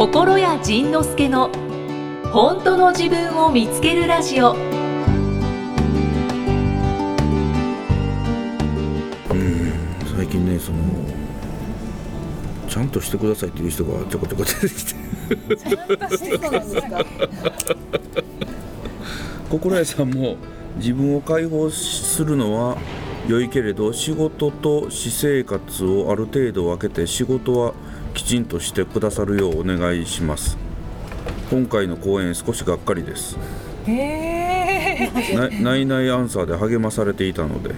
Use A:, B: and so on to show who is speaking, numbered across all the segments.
A: 心谷仁之助の本当の自分を見つけるラジオ。
B: 最近ねそのちゃんとしてくださいっていう人がちょこちょこ出てきて。心得さんも自分を解放するのは良いけれど仕事と私生活をある程度分けて仕事はきちんとしてくださるようお願いします。今回の講演少しがっかりです。
C: えー、
B: なないないアンサーで励まされていたので。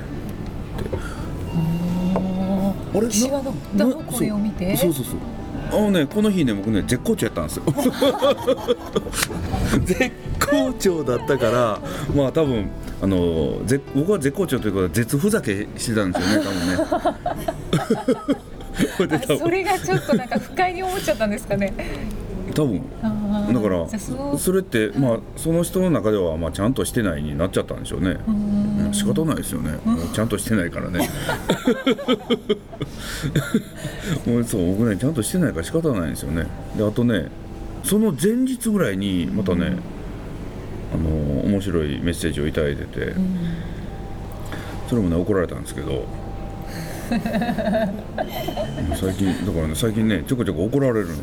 B: あれ？
C: 私はの
B: な
C: どの声を見て？
B: そうそうそうそう。あのねこの日ね僕ね絶好調やったんですよ。絶好調だったからまあ多分あのぜ僕は絶好調ということは絶ふざけしてたんですよね多分ね
C: それがちょっとなんか不快に思っちゃったんですかね。
B: 多分。だから
C: そ
B: れってまあその人の中ではまあちゃんとしてないになっちゃったんでしょうね。仕方ないですよね。ちゃんとしてないからね。もうそう僕ねちゃんとしてないから仕方ないんですよね。であとねその前日ぐらいにまたねあの面白いメッセージをいただいてて。それもね怒られたんですけど 最近だからね最近ねちょこちょこ怒られるの。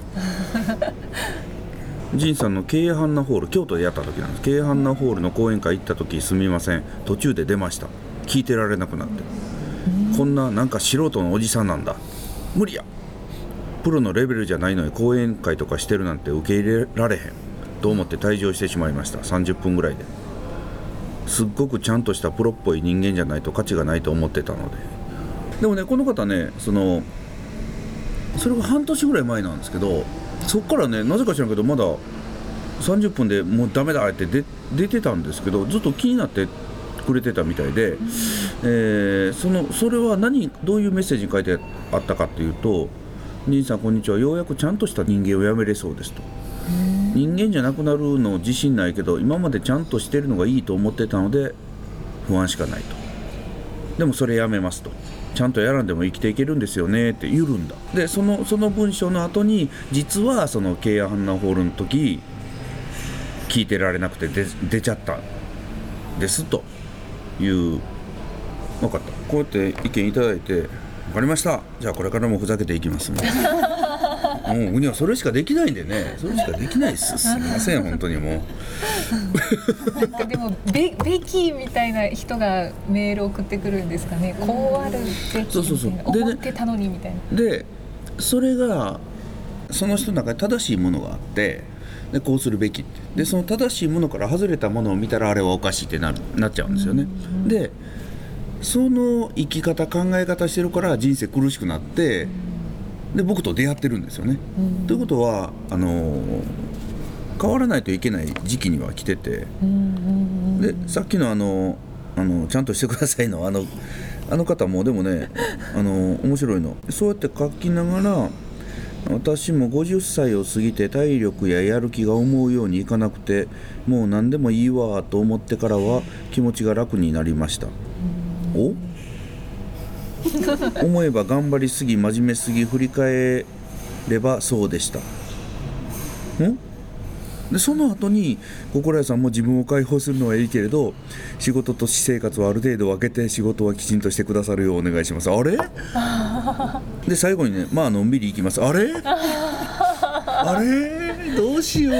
B: 仁さんの京阪ナホール京都でやった時なんです。京阪ナホールの講演会行った時すみません。途中で出ました。聞いてられなくなって。こんななんか素人のおじさんなんだ。無理や。プロのレベルじゃないのに講演会とかしてるなんて受け入れられへん。と思って退場してしまいました。30分ぐらいで。すっごくちゃんとしたプロっぽい人間じゃないと価値がないと思ってたので。でもねこの方ねそのそれが半年ぐらい前なんですけどそっからねなぜか知らんけどまだ30分でもうダメだって出出てたんですけどずっと気になってくれてたみたいで、えーそのそれは何どういうメッセージに書いてあったかっていうと「兄さんこんにちはようやくちゃんとした人間をやめれそうです」と。人間じゃなくなるの自信ないけど今までちゃんとしてるのがいいと思ってたので不安しかないとでもそれやめますと。ちゃんとやらんでも生きていけるんですよねって言うんだ。でそのその文章の後に実はそのケイアハンナホールの時聞いてられなくて出ちゃったですと。いう分かった。こうやって意見いただいて分かりました。じゃあこれからもふざけていきますね。もう僕にはそれしかできないんでね。それしかできないです。すみません本当にもう。
C: でもベベキみたいな人がメール送ってくるんですかね。こうあるべき
B: そうそうそう。
C: ってたのにみたいな。
B: でそれがその人の中で正しいものがあってでこうするべきって。でその正しいものから外れたものを見たらあれはおかしいってなるなっちゃうんですよね。でその生き方考え方してるから人生苦しくなってで僕と出会ってるんですよね。ということはあの変わらないといけない時期には来てて。でさっきのあのあのちゃんとしてくださいのあのあの方もでもね あの面白いの。そうやって書きながら私も50歳を過ぎて体力ややる気が思うようにいかなくてもう何でもいいわと思ってからは気持ちが楽になりました。お？思えば頑張りすぎ真面目すぎ振り返ればそうでした。ん？でその後に心屋さんも自分を解放するのはいいけれど仕事と私生活はある程度分けて仕事はきちんとしてくださるようお願いします。あれ？で最後にねまあのんびりいきます。あれ？あれ？どうしよう。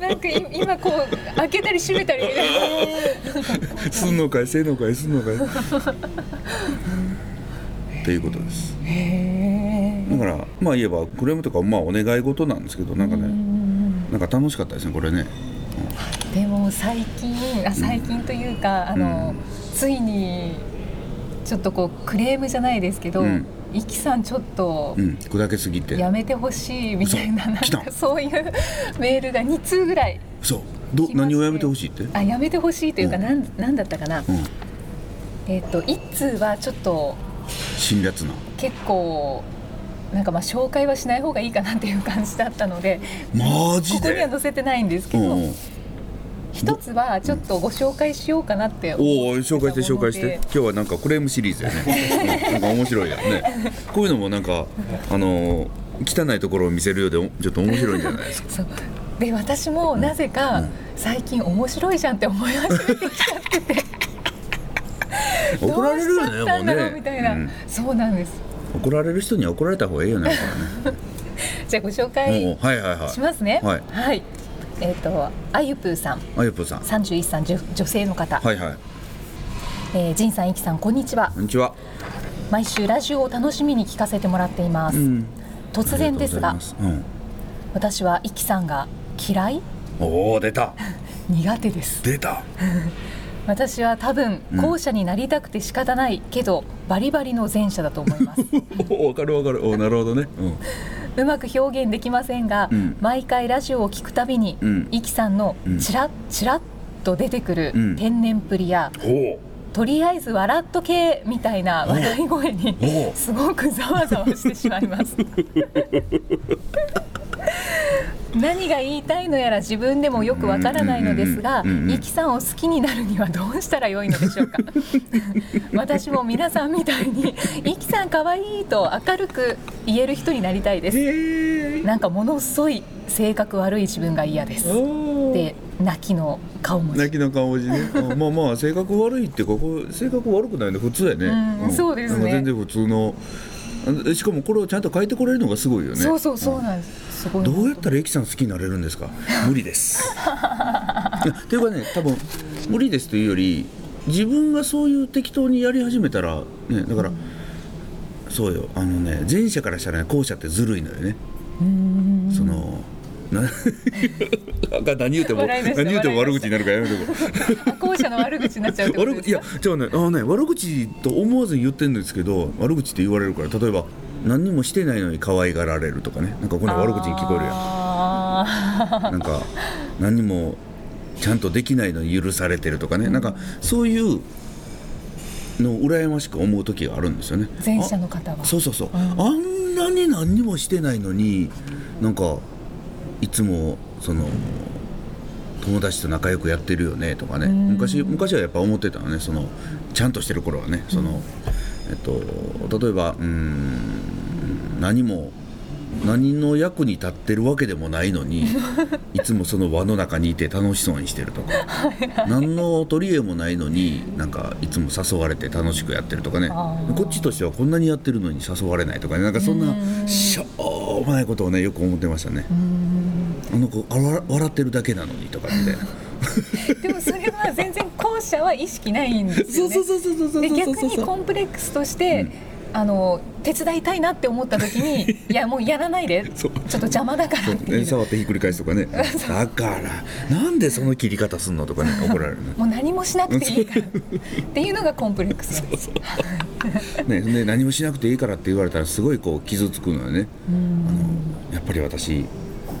C: なんかい今こう開けたり閉めたり。
B: すんのかいせんのかいすんのかいっていうことです
C: へ
B: だからまあ言えばクレームとかまあお願い事なんですけどなんかねなんか楽しかったですねこれね。
C: ーでも最近あ最近というか、あの、ついにちょっとこうクレームじゃないですけど、
B: うん
C: イキさんちょっと
B: うん砕けすぎて。
C: やめてほしいみたいななんかそういうメールが2通ぐらい。
B: そう。ど何をやめてほしいって？
C: あやめてほしいというか、
B: うん。
C: なんなんだったかな、
B: うん。
C: えっ、と1通はちょっと
B: 辛辣な。
C: 結構なんかまあ紹介はしない方がいいかなっていう感じだったので
B: マ
C: こ
B: ジで？
C: こには載せてないんですけど、
B: うんうん
C: 一つはちょっとご紹介しようかなって思
B: おお紹介して紹介して。今日はなんかクレームシリーズやね、うんなんか面白いやね。こういうのもなんかあのー汚いところを見せるようでちょっと面白いんじゃないですか。
C: で私もなぜか最近面白いじゃんって思い始めてきちゃってて。
B: 怒られるよねもうね。
C: みたいな、
B: うん。
C: そうなんです。
B: 怒られる人には怒られた方がいいよねこ
C: じゃあご紹
B: れね
C: 介
B: もうはいはいはい。
C: しますね。
B: はい
C: えっ、とあゆぷーさん。
B: あゆぷさん。
C: 31歳女女性の方、
B: はいはい。
C: えー、仁さんいきさんこんにちは。
B: こんにちは。
C: 毎週ラジオを楽しみに聞かせてもらっています、
B: うん。
C: 突然ですが
B: うございます。
C: 私はイキさんが嫌い？
B: うん、おお出た。
C: 苦手です。
B: 出た。
C: 私は多分
B: うん。
C: 後者になりたくて仕方ないけど、バリバリの前者だと思います。
B: おわかるわかる。おなるほどね、うん、
C: うまく表現できませんが、
B: うん。
C: 毎回ラジオを聞くたびに、
B: うん。
C: イキさんの
B: うん。
C: チラッチラッと出てくる
B: うん。
C: 天然プリや、
B: ほ
C: とりあえず笑っとけみたいな笑い声にすごくざわざわしてしまいます 何が言いたいのやら自分でもよくわからないのですが
B: うんうんうんうん
C: イキさんを好きになるにはどうしたらよいのでしょうか？私も皆さんみたいにイキさんかわいいと明るく言える人になりたいです。なんかものすごい性格悪い自分が嫌です。で泣きの顔文字。
B: 泣きの顔文字ね。あまあまあ性格悪いってここ性格悪くないの普通やね、
C: うんそうですね。
B: 全然普通の。あしかもこれをちゃんと書いてこれるのがすごいよね。
C: そうそうそうなんです。すごい
B: どうやったらエキさん好きになれるんですか？無理です。いやっていうかね多分無理ですというより自分がそういう適当にやり始めたらねだから、そうよ。あのね前者からしたらね後者ってずるいのよね。
C: うん。
B: その 何言うても何言うても悪口になるからやめとこう。
C: 後者の悪口になっちゃうってことですか
B: やじゃあねあのね悪口と思わずに言ってるんですけど悪口って言われるから例えば何にもしてないのに可愛がられるとかね。なんかこれ悪口に聞こえるやん。
C: あ
B: なんか何にもちゃんとできないのに許されてるとかね、なんかそういうのを羨ましく思う時があるんですよね。
C: ー前者の方は。
B: あそうそうそう、
C: ん。
B: あんなに何にもしてないのになんかいつもその友達と仲良くやってるよねとかね。
C: うん。
B: 昔昔はやっぱ思ってたのね。そのちゃんとしてる頃はね。その、えっと、例えばうーん何も何の役に立ってるわけでもないのに いつもその輪の中にいて楽しそうにしてるとか何の取り柄もないのになんかいつも誘われて楽しくやってるとかね。こっちとしてはこんなにやってるのに誘われないとかね。なんかそんな
C: うん。
B: しょうもないことをねよく思ってましたね。あの子笑ってるだけなのにとかみたいな
C: でもそれは全然後者は意識ないんですよね。
B: そうそうそうそうそうそう
C: で
B: そう
C: 逆にコンプレックスとして、あの手伝いたいなって思った時に いやもうやらないで。ちょ
B: そう
C: っと邪魔だから。
B: そう。
C: って
B: 触ってひっくり返すとかね。だからなんでその切り方すんのとかね怒られるね
C: もう何もしなくていいから。っていうのがコンプレックス。なんです
B: ねで何もしなくていいからって言われたらすごいこう傷つくのよね。あのやっぱり私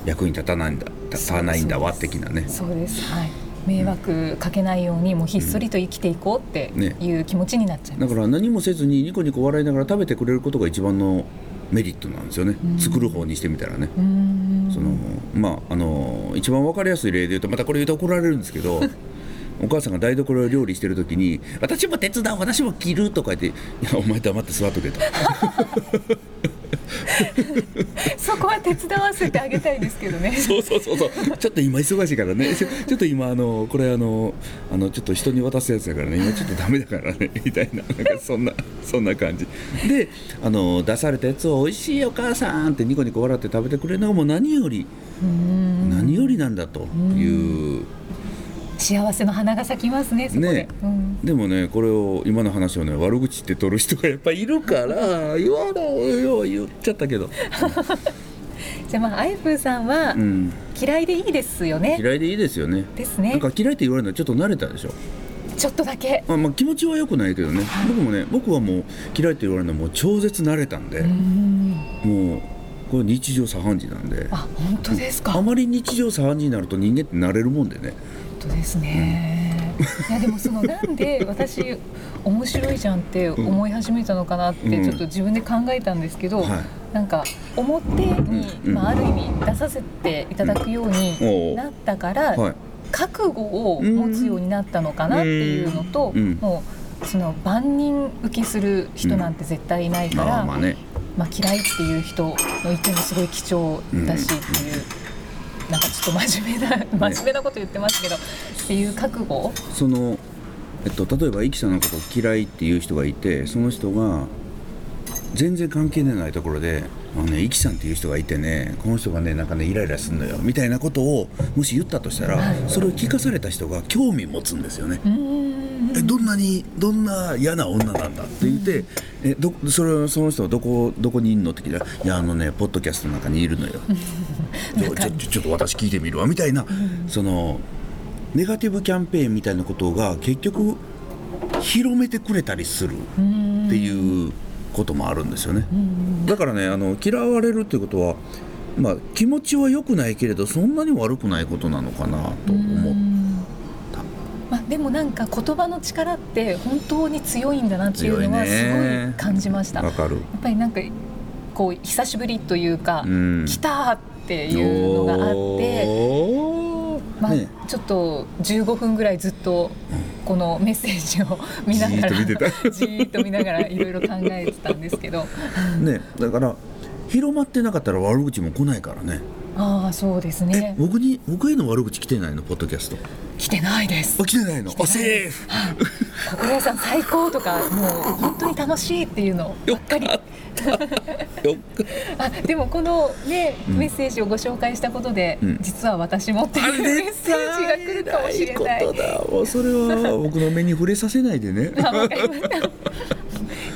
B: 役に立たないんだ立たないんだわ的なね
C: そうです。はい。迷惑かけないようにもうひっそりと生きていこうって
B: ね
C: いう気持ちになっちゃいます、
B: だから何もせずにニコニコ笑いながら食べてくれることが一番のメリットなんですよね。作る方にしてみたらね。
C: うーん。
B: そのまああの一番わかりやすい例で言うとまたこれ言うと怒られるんですけど お母さんが台所で料理してる時に「私も手伝う私も切る」とか言って「いやお前黙って座っとけ」と
C: そこは手伝わせてあげたいですけどね。
B: そうそうそうそう。ちょっと今忙しいからね。ちょっと今あのこれあのあのちょっと人に渡すやつだからね。今ちょっとダメだからね。みたいな。なんかそんなそんな感じ。であの出されたやつを「美味しいよお母さん」ってニコニコ笑って食べてくれるのがもう何より何よりなんだという。
C: 幸せの花が咲きますね
B: ね
C: うん。
B: でもねこれを今の話をね悪口って取る人がやっぱいるから 言わろうよ言っちゃったけど、
C: じゃあまあアイフーさんは
B: うん、
C: 嫌いでいいですよね、
B: 嫌いでいいですよね。
C: ですね。
B: なんか嫌いって言われるのはちょっと慣れたでしょ、
C: ちょっとだけ。
B: まあ、まあ気持ちは良くないけどね。僕もね僕はもう嫌いって言われるのはもう超絶慣れたんで。
C: うーん。
B: もうこれ日常茶飯事なんで
C: あ本当ですか
B: あまり日常茶飯事になると人間って慣れるもんでね
C: 本当ですね、いやでもそのなんで私面白いじゃんって思い始めたのかなって
B: うん。
C: ちょっと自分で考えたんですけど、
B: はい。
C: なんか表に、
B: うん。
C: まあ、ある意味出させていただくよ
B: う
C: になったから、
B: はい。
C: 覚悟を持つようになったのかなっていうのと、
B: うん。
C: もうその万人受けする人なんて絶対いないから、
B: まあまあね。
C: まあ、嫌いっていう人の意見もすごい貴重だしっていう、なんかちょっと真面目な真面目なこと言ってますけど、っていう覚悟？
B: その、えっと、例えばイキさんのことを嫌いっていう人がいてその人が全然関係ないところで「あのねイキさんっていう人がいてねこの人がねなんかねイライラするのよ」みたいなことをもし言ったとしたら、
C: はい。
B: それを聞かされた人が興味持つんですよね。えどんなにどんな嫌な女なんだって言って、えどそれはその人はどこどこにいるのって聞いたら「いやあのねポッドキャストの中にいるのよ」ちょっと私聞いてみるわみたいな、そのネガティブキャンペーンみたいなことが結局広めてくれたりするっていうこともあるんですよね。だからねあの嫌われるっていうことはまあ気持ちは良くないけれどそんなに悪くないことなのかなと思って。
C: まあ、でもなんか言葉の力って本当に強いんだなっていうのはすご
B: ね
C: い感じました。や
B: わかる。
C: っぱりなんかこう久しぶりというか、
B: うん
C: 来たっていうのがあって、まあ
B: ね。
C: ちょっと15分ぐらいずっとこのメッセージを 見ながら
B: じーっと見てた。
C: じーっと見ながら いろいろ考えてたんですけど、
B: ね。だから広まってなかったら悪口も来ないからね。
C: ああそうです
B: え
C: ね。
B: 僕に僕への悪口来てないの？ポッドキャスト
C: 来てないです。
B: あ。来てないの？あセーフ。
C: 心屋さん最高とかもう本当に楽しいっていうの。ばっかり。
B: よっ
C: あでもこのね、
B: うん。
C: メッセージをご紹介したことで、
B: うん。
C: 実は私もっていうメッセージが来るかもしれない。
B: ことだもうそれは僕の目に触れさせないでね。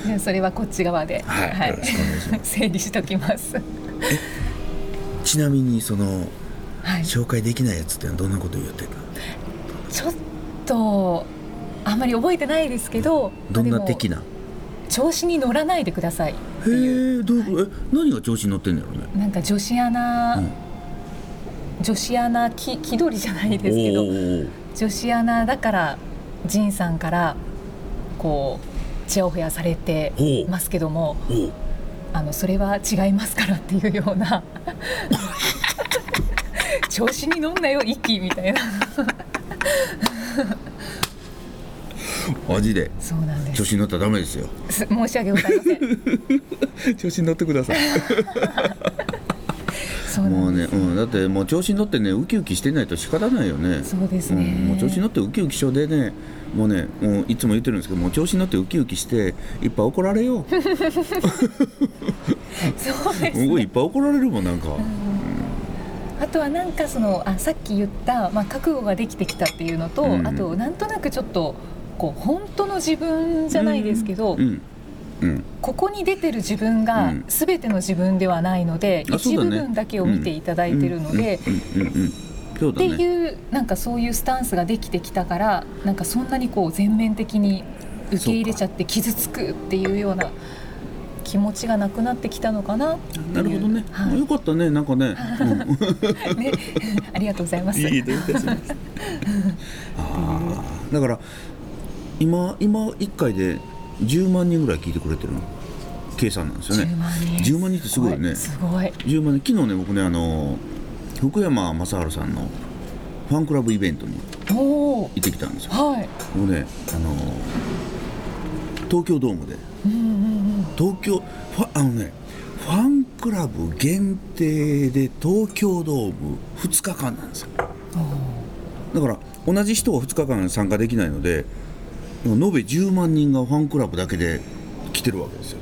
C: じゃあそれはこっち側で、
B: はい。よろしくお願いしま
C: 整理しときます。
B: ちなみにその
C: はい。
B: 紹介できないやつってどんなこと言ってた
C: ちょっとあんまり覚えてないですけど、
B: どんな的な？
C: 調子に乗らないでくださいって
B: へ
C: いう。
B: えどう？い何が調子に乗ってんのやろね。
C: なんか女子アナ、
B: うん。
C: 女子アナき気取りじゃないですけど女子アナだから仁さんからこうちやほやされてますけどもあのそれは違いますからっていうような。調子に乗んなよ息みたいな
B: マジで。
C: そうなんです。
B: 調子に乗ったらダメですよ。
C: す申し訳ございません。
B: 調子に乗ってください。もうんね、うん、だってもう調子に乗ってねウキウキしてないと仕方ないよね。
C: そうですね。
B: ん、もう調子に乗ってウキウキ症でねもうねもういつも言ってるんですけどもう調子に乗ってウキウキしていっぱい怒られよう。
C: そうです
B: 僕いっぱい怒られるもんなんか、
C: あとはなんかそのあさっき言った、まあ、覚悟ができてきたっていうのと、
B: うん。
C: あとなんとなくちょっとこう本当の自分じゃないですけど、
B: うん。うん。
C: ここに出てる自分が
B: うん。
C: 全ての自分ではないので、
B: うだね。
C: 部分だけを見ていただいてるので、っていうなんかそういうスタンスができてきたからなんかそんなにこう全面的に受け入れちゃって傷つくっていうような気持ちがなくなってきたのかな。
B: なるほどね、
C: はい。
B: よかったね。なんかね、
C: ね。ありがとうございます。
B: いい あー。だから今今1回で10万人ぐらい聞いてくれてるの？計算なんですよね。
C: 10万人。
B: 10万人ってすごいよね。
C: すごい
B: 10万人。昨日ね僕ねあの福山雅治さんのファンクラブイベントに行ってきたんですよ。
C: はい。
B: もうねあの東京ドームで東京ファあのねファンクラブ限定で東京ドーム2日間なんですよ。だから同じ人は2日間参加できないので延べ10万人がファンクラブだけで来てるわけですよ。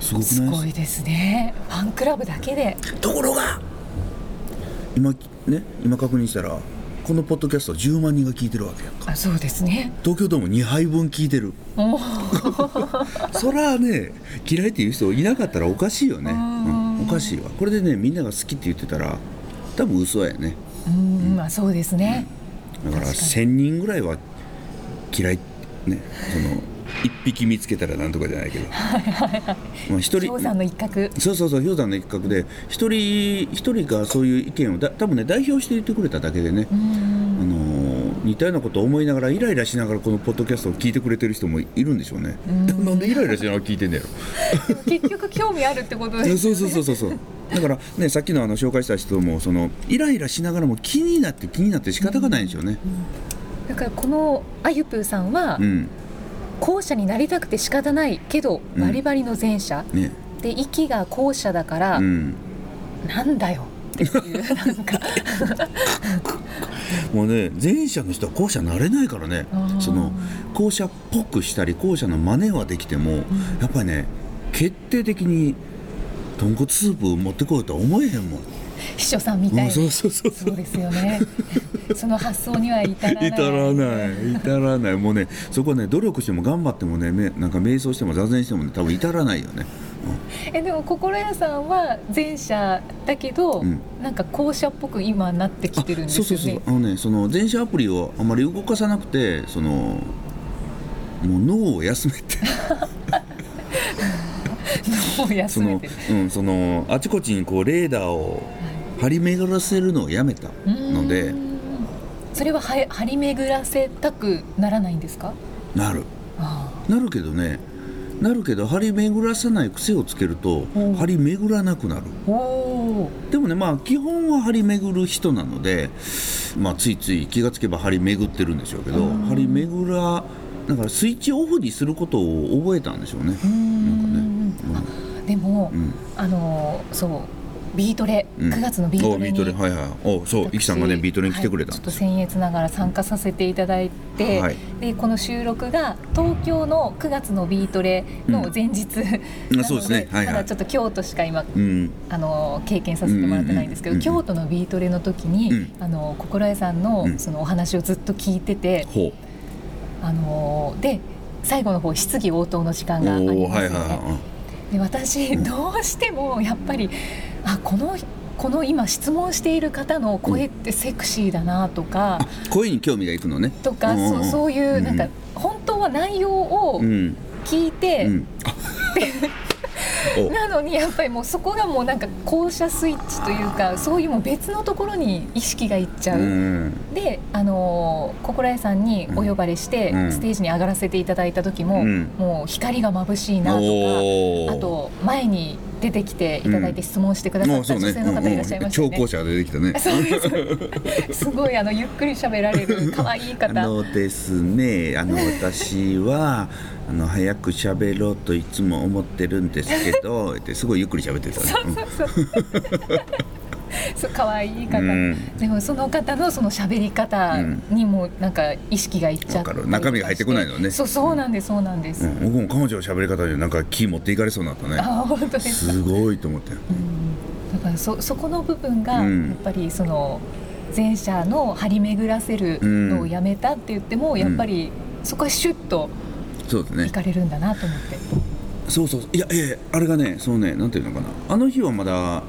B: すごく
C: す
B: ない
C: ごいですね。ファンクラブだけで。
B: ところが今ね今確認したらこのポッドキャスト10万人が聞いてるわけやんか。
C: あそうですね。
B: 東京ドーム2杯分聞いてる。そらね嫌いっていう人いなかったらおかしいよね、
C: うん
B: うんおかしいわ。これでねみんなが好きって言ってたら多分嘘やね。
C: うんまあそうですね。
B: だから
C: 確かに。
B: 1000人ぐらいは嫌いねその一匹見つけたらなんとかじゃないけど。まあ一人
C: 氷山の一角。
B: そうそうそう氷山の一角で一人一人がそういう意見をだ多分ね代表して言ってくれただけでね、
C: う
B: あ
C: ん
B: のー似たようなことを思いながらイライラしながらこのポッドキャストを聞いてくれてる人もいるんでしょうね、
C: うん。
B: なんでイライラしながら聞いてんだよ。
C: 結局興味あるってことです
B: そうそうそうそうそう。だからねさっきのあの紹介した人もそのイライラしながらも気になって気になって仕方がないんでしょうね。
C: だからこのあゆぷーさんは、
B: うん
C: 後者になりたくて仕方ないけど
B: うん。
C: バリバリの前者、
B: ね。
C: で息が後者だから、
B: うん。
C: なんだよ。っていうなんか。
B: もうね前者の人は後者なれないからね。その後者っぽくしたり後者の真似はできても、やっぱりね決定的に豚骨スープ持ってこようとは思えへんもん
C: 秘書さんみたい。に
B: うんそうそうそう。
C: そうですよね。その発想には至らない。
B: 至らない。至らない。もうねそこはね努力しても頑張ってもねめなんか瞑想しても座禅してもね多分至らないよね、
C: えでも心屋さんは前者だけど、
B: うん。
C: なんか後者っぽく今なってきてるんですよね。
B: そうそうそう。あのねその電車アプリをあまり動かさなくてそのもう脳を休めて。
C: もう休
B: その
C: めて。る、
B: うん、そのあちこちにこうレーダーを張り巡らせるのをやめたので
C: それはは張り巡らせたくならないんですか？
B: なる。
C: あ
B: なるけどねなるけど張り巡らさない癖をつけると
C: う。ん
B: 張り巡らなくなる。でもねまあ基本は張り巡る人なので、まあ、ついつい気がつけば張り巡ってるんでしょうけど
C: うん。
B: 張り巡らだからスイッチオフにすることを覚えたんでしょうね。
C: うーん。
B: なんかね。
C: あでも、
B: うん。
C: あのそうビートレ、
B: うん。
C: 9月のビートレに
B: ートレはいはい。おそう
C: 私
B: イキさんがねビートレに来てくれた
C: はいちょっと僭越ながら参加させていただいて、
B: はい。
C: でこの収録が東京の9月のビートレの前日、なの
B: そうですね。はいはい。
C: まだちょっと京都しか今
B: うん。
C: あの経験させてもらってないんですけど、
B: うんうんうんうん。
C: 京都のビートレの時に、
B: うん。
C: あの心得さんの
B: うん。
C: そのお話をずっと聞いてて、
B: ほ
C: あので最後の方質疑応答の時間
B: う
C: がありますよね。
B: はいはいは
C: で私どうしてもやっぱりあこのこの今質問している方の声ってセクシーだなとか、
B: い声に興味がいくのね。
C: とか、
B: うんうんうん。
C: そうそういう
B: うん
C: なんか本当は内容を
B: うん。
C: 聞いて、
B: うん。あ お。
C: なのにやっぱりもうそこがもうなんか降車スイッチというかそういうもう別のところに意識がいっちゃう。
B: うん
C: で、あのー心得さんにお呼ばれして、
B: うん。
C: ステージに上がらせていただいた時も、
B: うん。
C: もう光が眩しいなとか。あと前に出てきていただいて質問してくださった女性の方いらっしゃいましたよね。
B: うんうん超校舎が出てきたね
C: そうです。すごいあのゆっくり喋られる可愛い
B: あ
C: 方。
B: のですね、あの私はあの早く喋ろうといつも思ってるんですけど、すごいゆっくり喋ってたね。
C: そうそうそう。そう可愛い方、
B: うん
C: でもその方のその喋り方にもなんか意識がいっちゃって
B: わかる中身が入ってこないのね
C: そうそうなんですそうなんです。
B: うん、僕も彼女の喋り方でなんか気持っていかれそうになったね。
C: あ本当ですか。
B: すごいと思って。
C: だからそそこの部分が
B: うん
C: やっぱりその前者の張り巡らせるのをやめたって言っても、やっぱりそこはシュッと
B: そうですね
C: い。かれるんだなと思って。
B: そうそういやいやいやあれがねそうねなんていうのかなあの日はまだ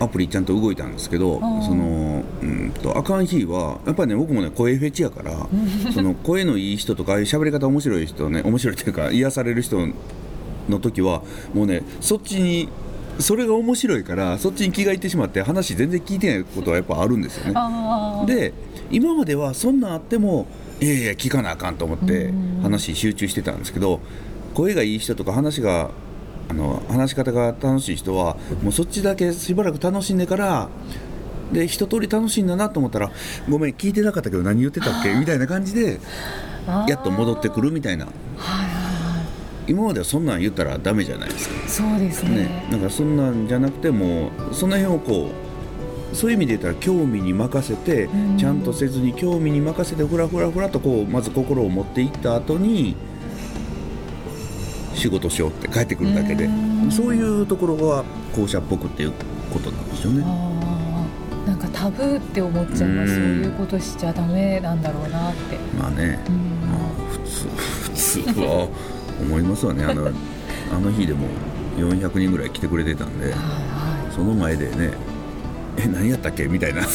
B: アプリちゃんと動いたんですけどそのうんとあかん日はやっぱりね僕もね声フェチやからその声のいい人とかああいう喋り方面白い人ね面白いっていうか癒される人の時はもうねそっちにそれが面白いからそっちに気がいってしまって話全然聞いてないことはやっぱあるんですよね。で今まではそんなんあってもいやいや聞かなあかんと思って
C: うん。
B: 話に集中してたんですけど声がいい人とか話があの話し方が楽しい人はもうそっちだけしばらく楽しんでからで一通り楽しいんだなと思ったらごめん聞いてなかったけど何言ってたっけ？みたいな感じでやっと戻ってくるみたいな。今まではそんなん言ったらダメじゃないですか。
C: そうですね。
B: ね、なんかそんなんじゃなくてもその辺をこうそういう意味で言ったら興味に任せて
C: うん。
B: ちゃんとせずに興味に任せてふらふらふらとこうまず心を持っていった後に仕事しようって帰ってくるだけで。
C: うん。
B: そういうところが校舎っぽくっていうことなんですよね。
C: なんかタブーって思っちゃいます
B: うん。
C: そういうことしちゃダメなんだろうなって。
B: まあね、
C: うん。
B: まあ、普通普通は思いますわね。あの あの日でも400人ぐらい来てくれてたんで
C: はいは
B: その前でねえ何やったっけ？みたいな。
C: いい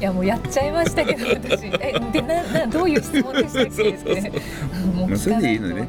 C: やもうやっちゃいましたけど 私。えでななどういう質問でしたっけ？ですねもう
B: まあ、それ
C: 聞かない。い
B: のね。